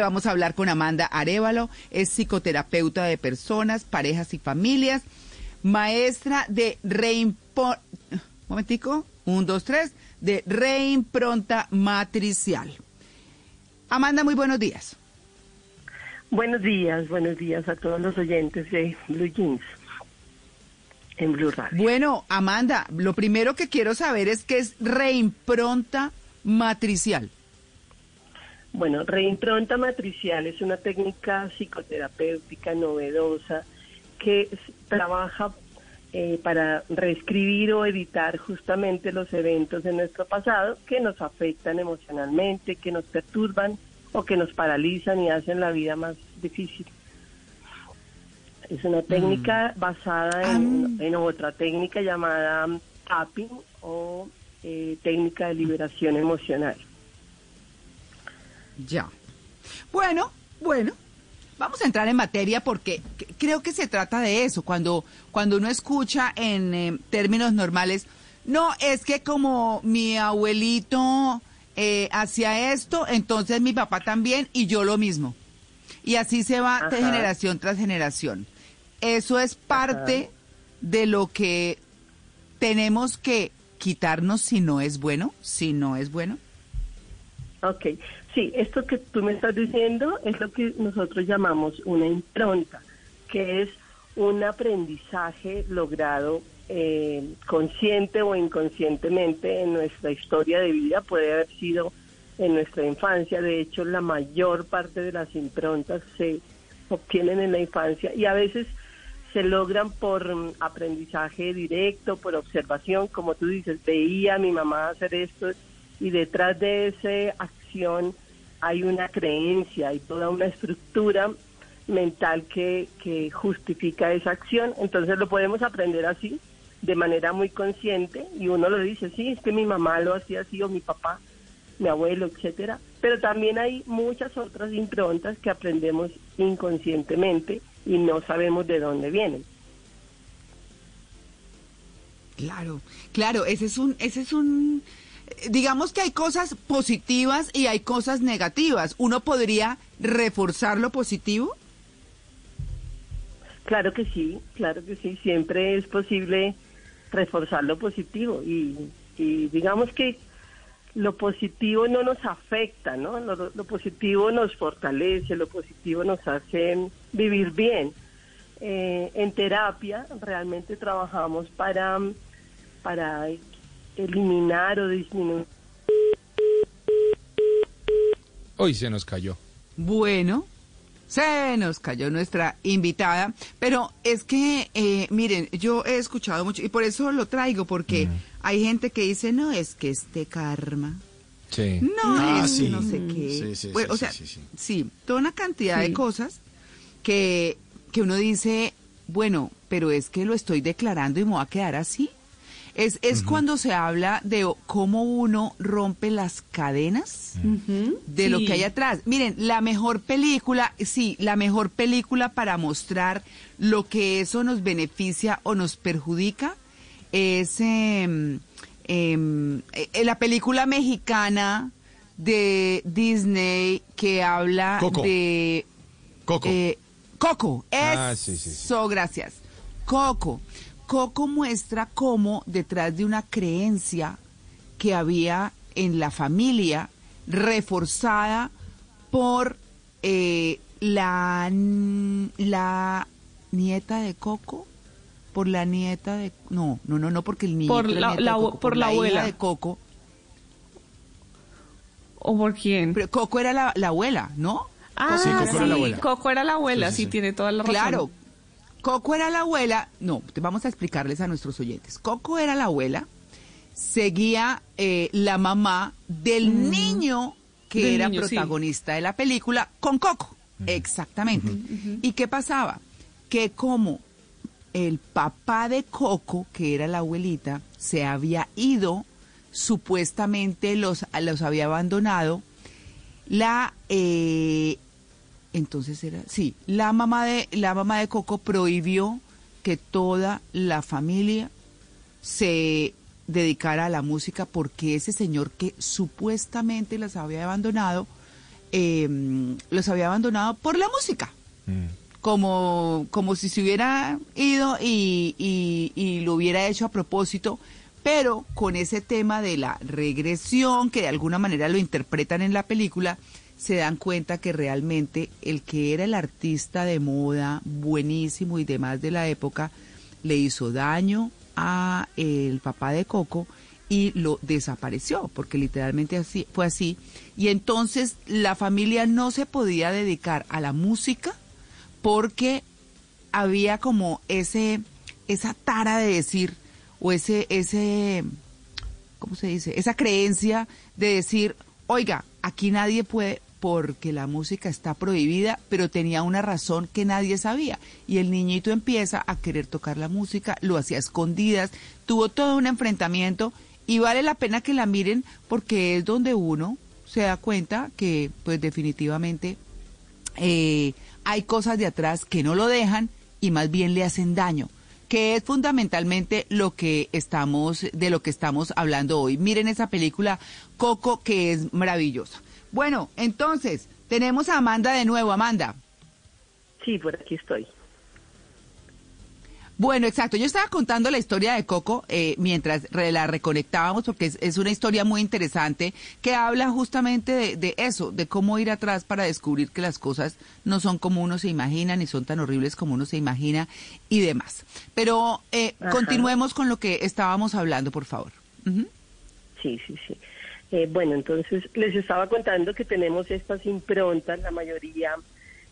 Vamos a hablar con Amanda Arevalo, es psicoterapeuta de personas, parejas y familias, maestra de reimpor... momentico, un, dos, tres, de reimpronta matricial. Amanda, muy buenos días. Buenos días, buenos días a todos los oyentes de Blue Jeans en Blue Radio. Bueno, Amanda, lo primero que quiero saber es qué es reimpronta matricial. Bueno, reimpronta matricial es una técnica psicoterapéutica novedosa que trabaja eh, para reescribir o editar justamente los eventos de nuestro pasado que nos afectan emocionalmente, que nos perturban o que nos paralizan y hacen la vida más difícil. Es una técnica mm. basada en, en, otra técnica llamada tapping o eh, técnica de liberación emocional. Ya. Bueno, bueno, vamos a entrar en materia porque creo que se trata de eso. Cuando, cuando uno escucha en eh, términos normales, no, es que como mi abuelito eh, hacía esto, entonces mi papá también y yo lo mismo. Y así se va de generación tras generación. Eso es parte de lo que tenemos que quitarnos si no es bueno, si no es bueno. Ok, Sí, esto que tú me estás diciendo es lo que nosotros llamamos una impronta, que es un aprendizaje logrado eh, consciente o inconscientemente en nuestra historia de vida, puede haber sido en nuestra infancia, de hecho la mayor parte de las improntas se obtienen en la infancia y a veces se logran por mm, aprendizaje directo, por observación, como tú dices, veía a mi mamá hacer esto y detrás de esa hay una creencia, hay toda una estructura mental que, que justifica esa acción, entonces lo podemos aprender así, de manera muy consciente, y uno lo dice, sí, es que mi mamá lo hacía así, o mi papá, mi abuelo, etcétera, pero también hay muchas otras improntas que aprendemos inconscientemente y no sabemos de dónde vienen. Claro, claro, ese es un, ese es un digamos que hay cosas positivas y hay cosas negativas. ¿Uno podría reforzar lo positivo? Claro que sí, claro que sí. Siempre es posible reforzar lo positivo y, digamos que lo positivo no nos afecta, ¿no? Lo, positivo nos fortalece, lo positivo nos hace vivir bien. Eh, en terapia realmente trabajamos para, para eliminar o disminuir. Hoy se nos cayó. Bueno, se nos cayó nuestra invitada, pero es que, eh, miren, yo he escuchado mucho y por eso lo traigo, porque hay gente que dice, no, es que este karma. Sí. No, ah, es no sé qué. Sí, o sea, sí, toda una cantidad de cosas que, que uno dice, bueno, pero es que lo estoy declarando y me voy a quedar así. Es, es cuando se habla de cómo uno rompe las cadenas de lo que hay atrás. Miren, la mejor película, sí, la mejor película para mostrar lo que eso nos beneficia o nos perjudica es em, em, eh, la película mexicana de Disney que habla de... Coco. Eh, Coco, ah, eso, gracias. Coco. Coco muestra cómo detrás de una creencia que había en la familia, reforzada por eh, la, la nieta de Coco, por la nieta de no no no no porque el niño por la, por, la, abuela. de Coco. O por quién Pero Coco era la, abuela no ah sí, Coco, Era la abuela. Coco era la abuela sí, tiene toda la razón. Claro Coco era la abuela, no, vamos a explicarles a nuestros oyentes. Coco era la abuela, seguía eh, la mamá del mm. niño que era protagonista de la película, con Coco. Exactamente. ¿Y qué pasaba? Que como el papá de Coco, que era la abuelita, se había ido, supuestamente los, los había abandonado, la eh, entonces era, sí, la mamá de la mamá de Coco prohibió que toda la familia se dedicara a la música porque ese señor que supuestamente las había abandonado, em, los había abandonado por la música. Mm. Como, como si se hubiera ido y, y lo hubiera hecho a propósito, pero con ese tema de la regresión, que de alguna manera lo interpretan en la película, se dan cuenta que realmente el que era el artista de moda buenísimo y demás de la época le hizo daño a el papá de Coco y lo desapareció, porque literalmente así fue así. Y entonces la familia no se podía dedicar a la música porque había como ese esa tara de decir o ese ese ¿cómo se dice? Esa creencia de decir, "Oiga, aquí nadie puede porque la música está prohibida, pero tenía una razón que nadie sabía. Y el niñito empieza a querer tocar la música, lo hacía escondidas, tuvo todo un enfrentamiento y vale la pena que la miren porque es donde uno se da cuenta que pues definitivamente eh, hay cosas de atrás que no lo dejan y más bien le hacen daño que es fundamentalmente lo que estamos de lo que estamos hablando hoy. Miren esa película Coco que es maravillosa. Bueno, entonces, tenemos a Amanda de nuevo. Amanda. Sí, por aquí estoy. Bueno, exacto. Yo estaba contando la historia de Coco eh, mientras la reconectábamos porque es, una historia muy interesante que habla justamente de, eso, de cómo ir atrás para descubrir que las cosas no son como uno se imagina ni son tan horribles como uno se imagina y demás. Pero eh, continuemos con lo que estábamos hablando, por favor. Sí, sí, sí. Eh, bueno, entonces les estaba contando que tenemos estas improntas, la mayoría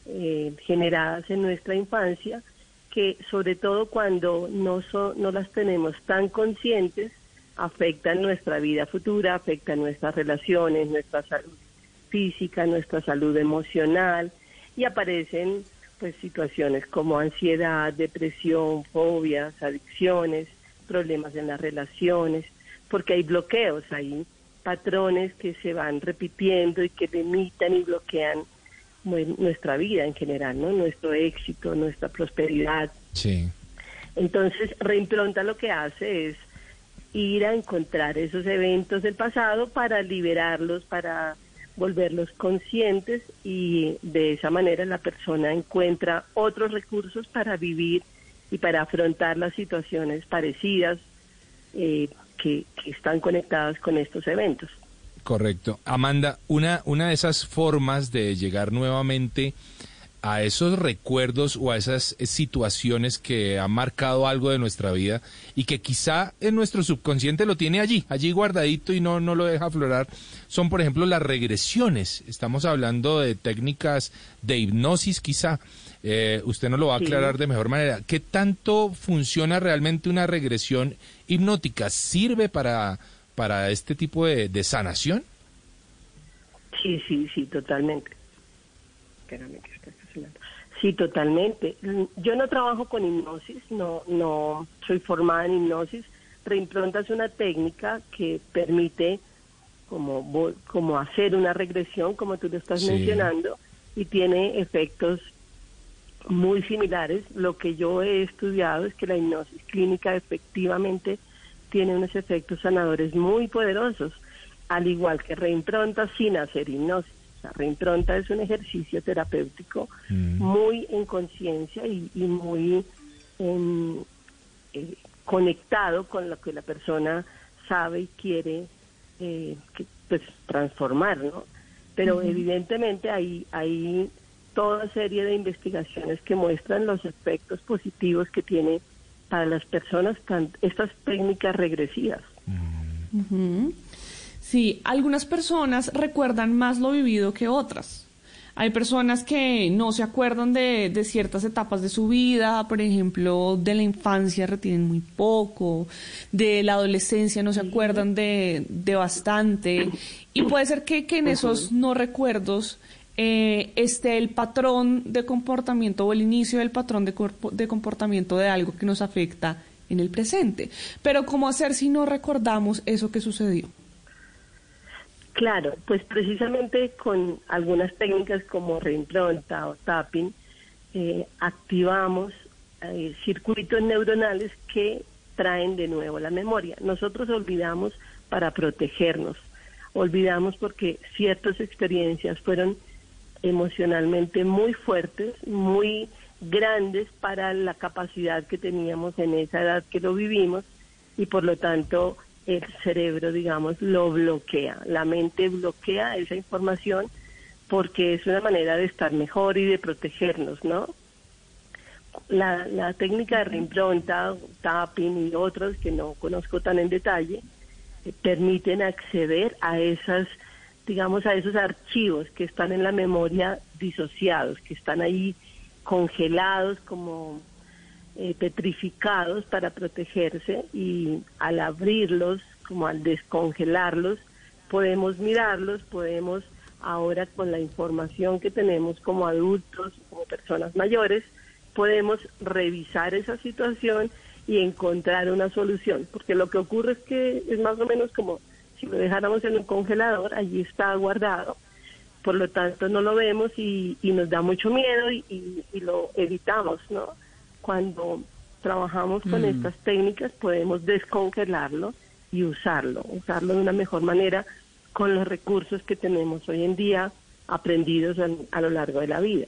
eh, generadas en nuestra infancia, que sobre todo cuando no, no las tenemos tan conscientes, afectan nuestra vida futura, afectan nuestras relaciones, nuestra salud física, nuestra salud emocional y aparecen pues situaciones como ansiedad, depresión, fobias, adicciones, problemas en las relaciones, porque hay bloqueos ahí patrones que se van repitiendo y que limitan y bloquean nuestra vida en general, ¿no? Nuestro éxito, nuestra prosperidad. Sí. Entonces, Reimpronta lo que hace es ir a encontrar esos eventos del pasado para liberarlos, para volverlos conscientes y de esa manera la persona encuentra otros recursos para vivir y para afrontar las situaciones parecidas eh, que, están conectadas con estos eventos. Correcto. Amanda, una, una de esas formas de llegar nuevamente a esos recuerdos o a esas situaciones que han marcado algo de nuestra vida y que quizá en nuestro subconsciente lo tiene allí, allí guardadito y no, no lo deja aflorar, son por ejemplo las regresiones. Estamos hablando de técnicas de hipnosis quizá. Eh, usted nos lo va a aclarar de mejor manera. ¿Qué tanto funciona realmente una regresión hipnótica? ¿Sirve para, para este tipo de, sanación? Sí, sí, sí, totalmente. Espérame que Sí, totalmente. Yo no trabajo con hipnosis, no, no soy formada en hipnosis. Reimpronta es una técnica que permite como, como hacer una regresión, como tú lo estás mencionando, y tiene efectos muy similares. Lo que yo he estudiado es que la hipnosis clínica efectivamente tiene unos efectos sanadores muy poderosos, al igual que reimpronta sin hacer hipnosis. La reimpronta es un ejercicio terapéutico mm. muy en conciencia y, muy em, eh, conectado con lo que la persona sabe y quiere eh, pues transformar, ¿no? Pero evidentemente hay, hay toda serie de investigaciones que muestran los efectos positivos que tiene para las personas estas técnicas regresivas. Sí, algunas personas recuerdan más lo vivido que otras. Hay personas que no se acuerdan de, de, ciertas etapas de su vida, por ejemplo, de la infancia retienen muy poco, de la adolescencia no se acuerdan de, de bastante, y puede ser que, que en esos no recuerdos eh, esté el patrón de comportamiento o el inicio del patrón de, de comportamiento de algo que nos afecta en el presente. Pero ¿cómo hacer si no recordamos eso que sucedió? Claro, pues precisamente con algunas técnicas como reimpronta o tapping, eh, activamos eh, circuitos neuronales que traen de nuevo la memoria. Nosotros olvidamos para protegernos, olvidamos porque ciertas experiencias fueron emocionalmente muy fuertes, muy grandes para la capacidad que teníamos en esa edad que lo vivimos y por lo tanto el cerebro, digamos, lo bloquea. La mente bloquea esa información porque es una manera de estar mejor y de protegernos, ¿no? La, la técnica de reimpronta, tapping y otros que no conozco tan en detalle, eh, permiten acceder a esas, digamos, a esos archivos que están en la memoria disociados, que están ahí congelados como eh, petrificados para protegerse y al abrirlos, como al descongelarlos, podemos mirarlos, podemos ahora con la información que tenemos como adultos, como personas mayores, podemos revisar esa situación y encontrar una solución, porque lo que ocurre es que es más o menos como si lo dejáramos en un congelador, allí está guardado, por lo tanto no lo vemos y, nos da mucho miedo y, y lo evitamos, ¿no? Cuando trabajamos con mm. estas técnicas podemos descongelarlo y usarlo, usarlo de una mejor manera con los recursos que tenemos hoy en día aprendidos a, lo largo de la vida.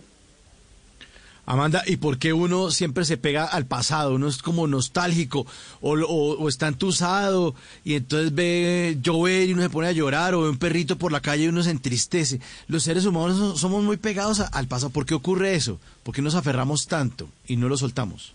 Amanda, ¿y por qué uno siempre se pega al pasado? Uno es como nostálgico o, o, está entusado y entonces ve llover y uno se pone a llorar o ve un perrito por la calle y uno se entristece. Los seres humanos somos muy pegados al pasado. ¿Por qué ocurre eso? ¿Por qué nos aferramos tanto y no lo soltamos?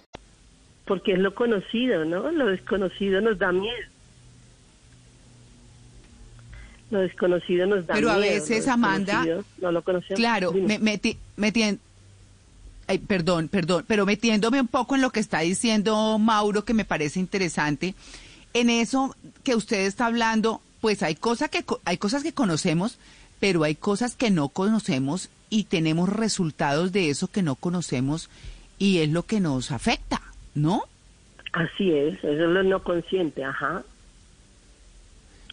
porque es lo conocido, ¿no? Lo desconocido nos da miedo. Lo desconocido nos da miedo. Pero a veces, Amanda, no lo conocemos. Claro, me, me, perdón, perdón, pero metiéndome un poco en lo que está diciendo Mauro, que me parece interesante, en eso que usted está hablando, pues hay, cosas que, hay cosas que conocemos, pero hay cosas que no conocemos y tenemos resultados de eso que no conocemos y es lo que nos afecta. ¿No? Así es, eso es lo no consciente, ajá.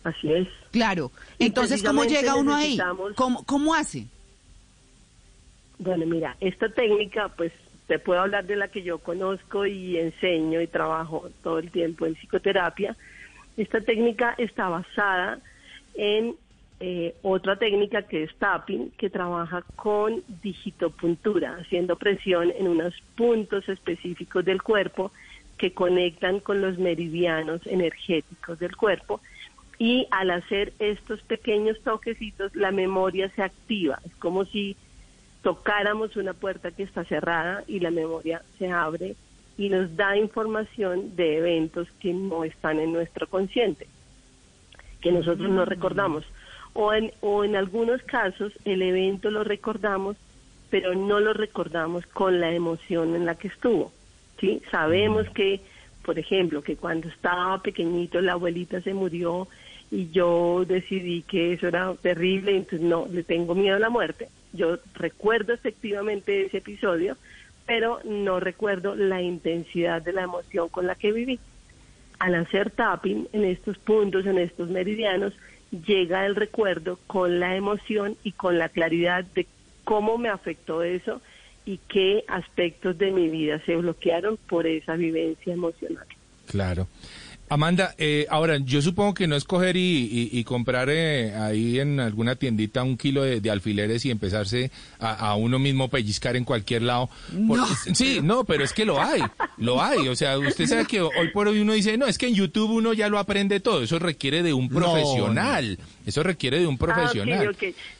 Así es. Claro. Entonces, ¿cómo llega uno ahí? ¿Cómo, ¿Cómo hace? Bueno, mira, esta técnica, pues te puedo hablar de la que yo conozco y enseño y trabajo todo el tiempo en psicoterapia. Esta técnica está basada en eh, otra técnica que es tapping, que trabaja con digitopuntura, haciendo presión en unos puntos específicos del cuerpo que conectan con los meridianos energéticos del cuerpo. Y al hacer estos pequeños toquecitos, la memoria se activa. Es como si tocáramos una puerta que está cerrada y la memoria se abre y nos da información de eventos que no están en nuestro consciente, que nosotros no mm. recordamos o en, o en algunos casos el evento lo recordamos, pero no lo recordamos con la emoción en la que estuvo. ¿sí? Sabemos que, por ejemplo, que cuando estaba pequeñito la abuelita se murió y yo decidí que eso era terrible, entonces no, le tengo miedo a la muerte. Yo recuerdo efectivamente ese episodio, pero no recuerdo la intensidad de la emoción con la que viví. Al hacer tapping en estos puntos, en estos meridianos, llega el recuerdo con la emoción y con la claridad de cómo me afectó eso y qué aspectos de mi vida se bloquearon por esa vivencia emocional. Claro. Amanda, eh, ahora yo supongo que no es coger y, comprar eh, ahí en alguna tiendita un kilo de, alfileres y empezarse a, uno mismo pellizcar en cualquier lado. Sí, no, pero es que lo hay, lo hay. O sea, usted sabe que hoy por hoy uno dice, no, es que en YouTube uno ya lo aprende todo. Eso requiere de un profesional. Eso requiere de un ah, profesional.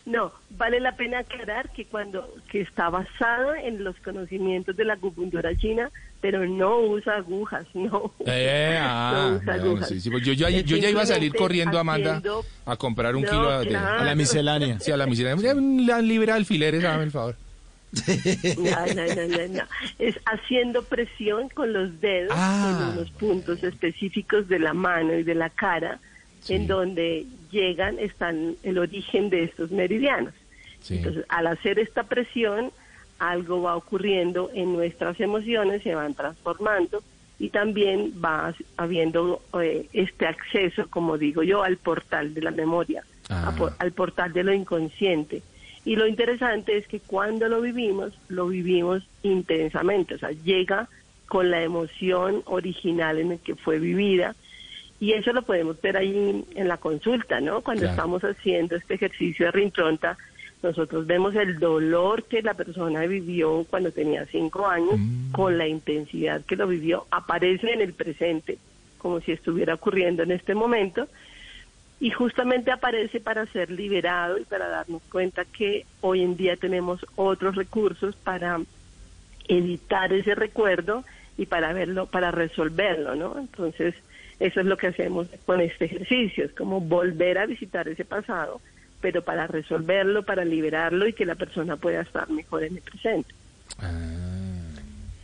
No, vale la pena aclarar que cuando que está basado en los conocimientos de la acupuntura china, pero no usa agujas, no. Eh, ah, usa agujas. Pues yo, ya iba a salir corriendo, Amanda, a comprar un kilo a la miscelánea. Sí, a la miscelánea. La libra alfileres, hágame el favor. No, no, no, no, Es haciendo presión con los dedos ah. en unos puntos específicos de la mano y de la cara, en donde llegan, están el origen de estos meridianos. Entonces, al hacer esta presión, algo va ocurriendo en nuestras emociones, se van transformando y también va habiendo eh, este acceso, como digo yo, al portal de la memoria, ah. al portal de lo inconsciente. Y lo interesante es que cuando lo vivimos, lo vivimos intensamente, o sea, llega con la emoción original en el que fue vivida. Y eso lo podemos ver ahí en la consulta, ¿no? Cuando estamos haciendo este ejercicio de rintonta, nosotros vemos el dolor que la persona vivió cuando tenía cinco años, mm. con la intensidad que lo vivió, aparece en el presente, como si estuviera ocurriendo en este momento, y justamente aparece para ser liberado y para darnos cuenta que hoy en día tenemos otros recursos para evitar ese recuerdo y para verlo, para resolverlo, ¿no? Entonces, eso es lo que hacemos con este ejercicio, es como volver a visitar ese pasado pero para resolverlo, para liberarlo y que la persona pueda estar mejor en el presente. Ah.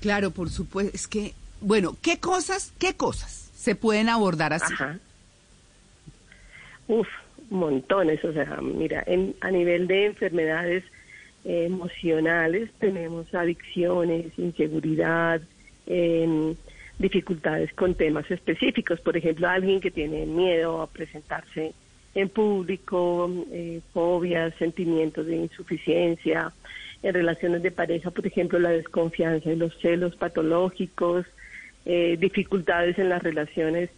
Claro, por supuesto. Es que, bueno, ¿qué cosas, qué cosas se pueden abordar así? Ajá. Uf, montones. O sea, mira, en, a nivel de enfermedades eh, emocionales tenemos adicciones, inseguridad, dificultades con temas específicos. Por ejemplo, alguien que tiene miedo a presentarse en público, eh, fobias, sentimientos de insuficiencia, en relaciones de pareja, por ejemplo, la desconfianza y los celos patológicos, eh, dificultades en las relaciones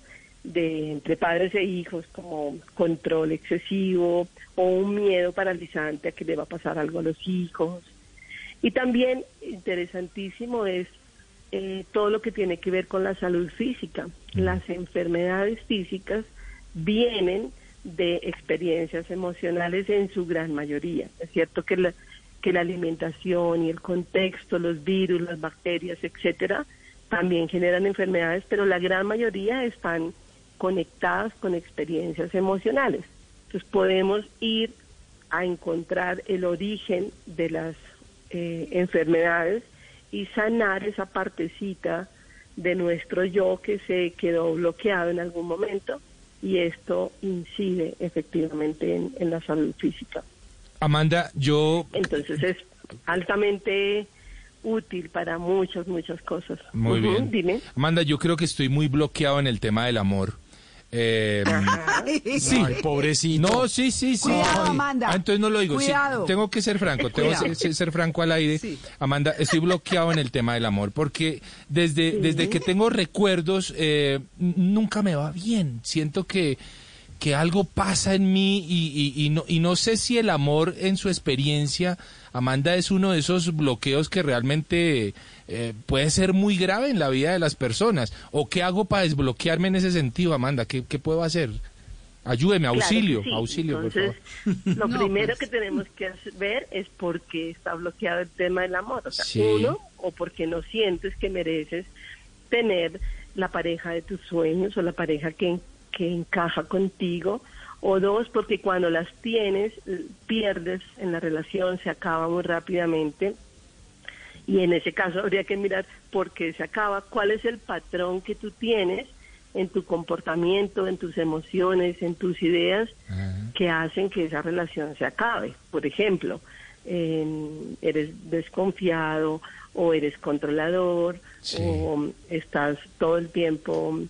de entre padres e hijos como control excesivo o un miedo paralizante a que le va a pasar algo a los hijos. Y también interesantísimo es eh, todo lo que tiene que ver con la salud física. Las enfermedades físicas vienen de experiencias emocionales en su gran mayoría. Es cierto que la, que la alimentación y el contexto, los virus, las bacterias, etcétera, también generan enfermedades, pero la gran mayoría están conectadas con experiencias emocionales. Entonces podemos ir a encontrar el origen de las eh, enfermedades y sanar esa partecita de nuestro yo que se quedó bloqueado en algún momento y esto incide efectivamente en, la salud física. Amanda, yo... Entonces es altamente útil para muchas, muchas cosas. Muy bien. Dime. Amanda, yo creo que estoy muy bloqueado en el tema del amor. Eh, sí, pobrecito. No, sí, sí, sí. Cuidado, Amanda. Ah, entonces no lo digo. tengo que ser franco, tengo que ser, franco al aire. Amanda, estoy bloqueado en el tema del amor porque desde, desde que tengo recuerdos eh, nunca me va bien. Siento que que algo pasa en mí y, y, no, y no sé si el amor en su experiencia, Amanda, es uno de esos bloqueos que realmente eh, puede ser muy grave en la vida de las personas. ¿O qué hago para desbloquearme en ese sentido, Amanda? ¿Qué, qué puedo hacer? Ayúdeme, auxilio, auxilio, por favor. Lo primero pues. que tenemos que ver es por qué está bloqueado el tema del amor. O sea, uno, o porque no sientes que mereces tener la pareja de tus sueños o la pareja que que encaja contigo, o dos, porque cuando las tienes, pierdes en la relación, se acaba muy rápidamente. Y en ese caso habría que mirar por qué se acaba, cuál es el patrón que tú tienes en tu comportamiento, en tus emociones, en tus ideas, que hacen que esa relación se acabe. Por ejemplo, eres desconfiado o eres controlador o estás todo el tiempo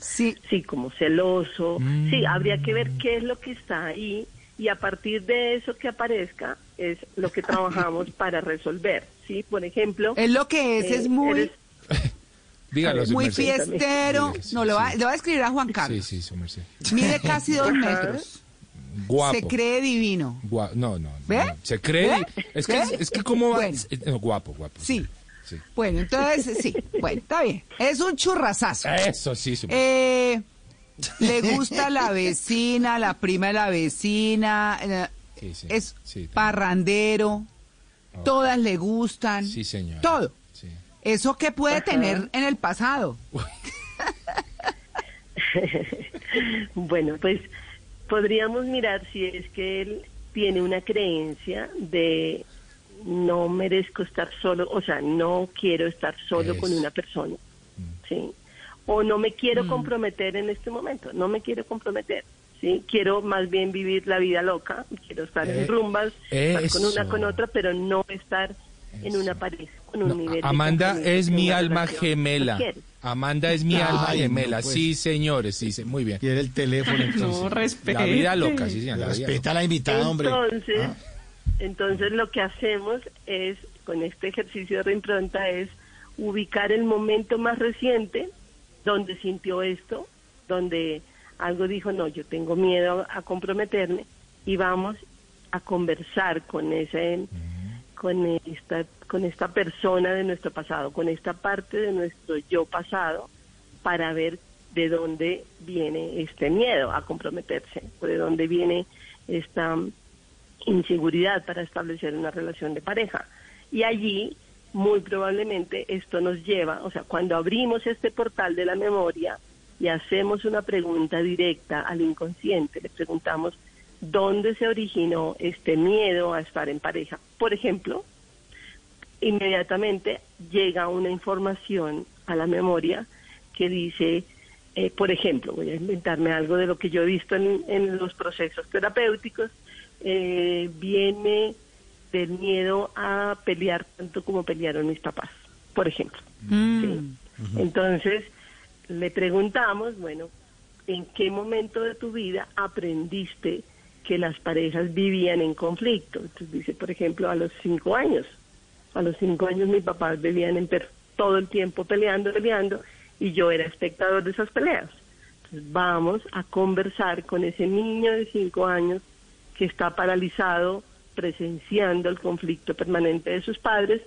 sí. sí, como celoso. Sí, mm. habría que ver qué es lo que está ahí y a partir de eso que aparezca es lo que trabajamos para resolver. Sí, por ejemplo. Es lo que es, es eh, muy. Dígalo, Muy fiestero. No, le va, le va a escribir a Juan Carlos. Sí, sí, su merced. Mide casi dos metros. Guapo. Se cree divino. Gua- no, no. ¿Ve? no. Se cree. ¿Ve? Es que, ¿Ve? es que cómo va. Bueno. eh, no, guapo, guapo. Sí. Sí. Bueno, entonces sí. Bueno, está bien. Es un churrasazo. Eso sí. Eh, le gusta la vecina, la prima de la vecina. eh, Sí, sí, es parrandero. Todas le gustan. Sí, señor. Todo. Sí. Eso que puede tener en el pasado. Bueno, pues podríamos mirar si es que él tiene una creencia de no merezco estar solo, o sea, no quiero estar solo con una persona, ¿sí? O no me quiero comprometer en este momento, no me quiero comprometer, ¿sí? Quiero más bien vivir la vida loca, quiero estar Eh, en rumbas, estar con una con otra, pero no estar en una pareja, con un No, nivel Amanda es mi alma gemela. ¿No? Amanda es mi Ay, alma no, gemela. pues. Sí, señores, sí, sí, muy bien. Quiere el teléfono No, entonces. respete. La vida loca, sí, señor. la vida Respeta a la invitada, hombre. Entonces, Ah. Entonces lo que hacemos es, con este ejercicio de reimpronta, es ubicar el momento más reciente donde sintió esto, donde algo dijo, no, yo tengo miedo a comprometerme, y vamos a conversar con ese con esta con esta persona de nuestro pasado, con esta parte de nuestro yo pasado para ver de dónde viene este miedo a comprometerse, o de dónde viene esta inseguridad para establecer una relación de pareja. Y allí, muy probablemente, esto nos lleva, o sea, cuando abrimos este portal de la memoria y hacemos una pregunta directa al inconsciente, le preguntamos dónde se originó este miedo a estar en pareja. Por ejemplo, inmediatamente llega una información a la memoria que dice, eh, por ejemplo, voy a inventarme algo de lo que yo he visto en, en los procesos terapéuticos, eh, viene del miedo a pelear tanto como pelearon mis papás, por ejemplo. ¿sí? Entonces, le preguntamos, bueno, ¿en qué momento de tu vida aprendiste que las parejas vivían en conflicto? Entonces dice, por ejemplo, a los cinco años. A los cinco años mis papás vivían en per- todo el tiempo peleando, peleando, y yo era espectador de esas peleas. Entonces vamos a conversar con ese niño de cinco años que está paralizado presenciando el conflicto permanente de sus padres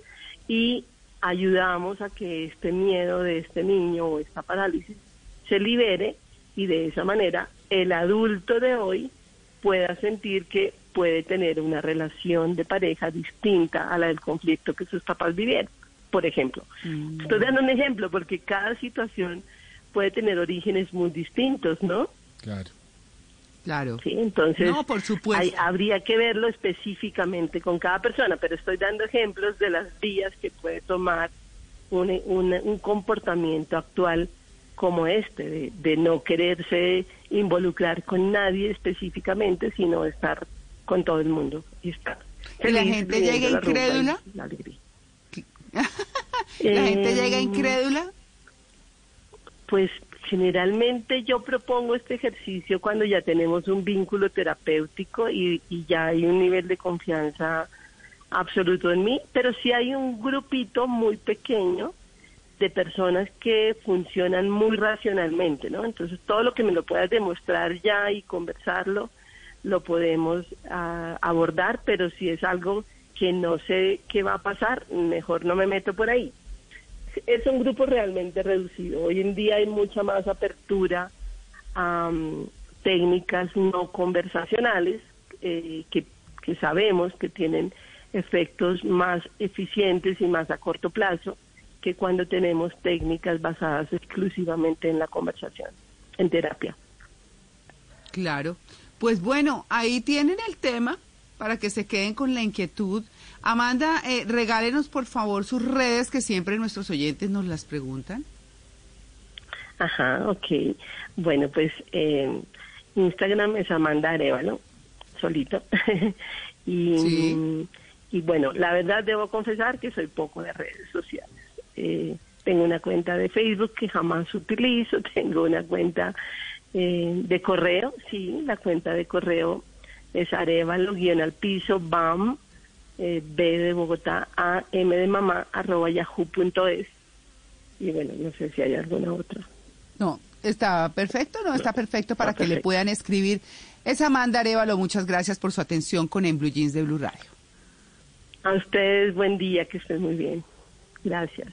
y ayudamos a que este miedo de este niño o esta parálisis se libere y de esa manera el adulto de hoy pueda sentir que puede tener una relación de pareja distinta a la del conflicto que sus papás vivieron, por ejemplo. Estoy dando un ejemplo porque cada situación puede tener orígenes muy distintos, ¿no? Claro. Claro. Sí, entonces No, por supuesto. hay- habría que verlo específicamente con cada persona, pero estoy dando ejemplos de las vías que puede tomar un, un, un comportamiento actual como este, de, de no quererse involucrar con nadie específicamente, sino estar con todo el mundo y estar. ¿Y la gente llega la incrédula? la alegría. La gente llega incrédula. Pues generalmente yo propongo este ejercicio cuando ya tenemos un vínculo terapéutico y, ya hay un nivel de confianza absoluto en mí, pero sí hay un grupito muy pequeño de personas que funcionan muy racionalmente, ¿no? Entonces todo lo que me lo puedas demostrar ya y conversarlo, lo podemos ah, abordar, pero si es algo que no sé qué va a pasar, mejor no me meto por ahí es un grupo realmente reducido. Hoy en día hay mucha más apertura a mm, técnicas no conversacionales eh, que, que sabemos que tienen efectos más eficientes y más a corto plazo que cuando tenemos técnicas basadas exclusivamente en la conversación, en terapia. Claro. Pues bueno, ahí tienen el tema para que se queden con la inquietud. Amanda, eh, regálenos por favor sus redes que siempre nuestros oyentes nos las preguntan. Ajá, ok. Bueno, pues eh, Instagram es Amanda Arevalo, solito. y, Sí. y bueno, la verdad debo confesar que soy poco de redes sociales. Eh, tengo una cuenta de Facebook que jamás utilizo, tengo una cuenta eh, de correo, sí, la cuenta de correo es arevalo guion al piso bam eh, b de Bogotá a m de mamá arroba yahoo.es y bueno, no sé si hay alguna otra. No, está perfecto, no, está perfecto para que le puedan escribir. Es Amanda Arevalo, muchas gracias por su atención con En Blue Jeans de Blue Radio. A ustedes, buen día, que estén muy bien. Gracias.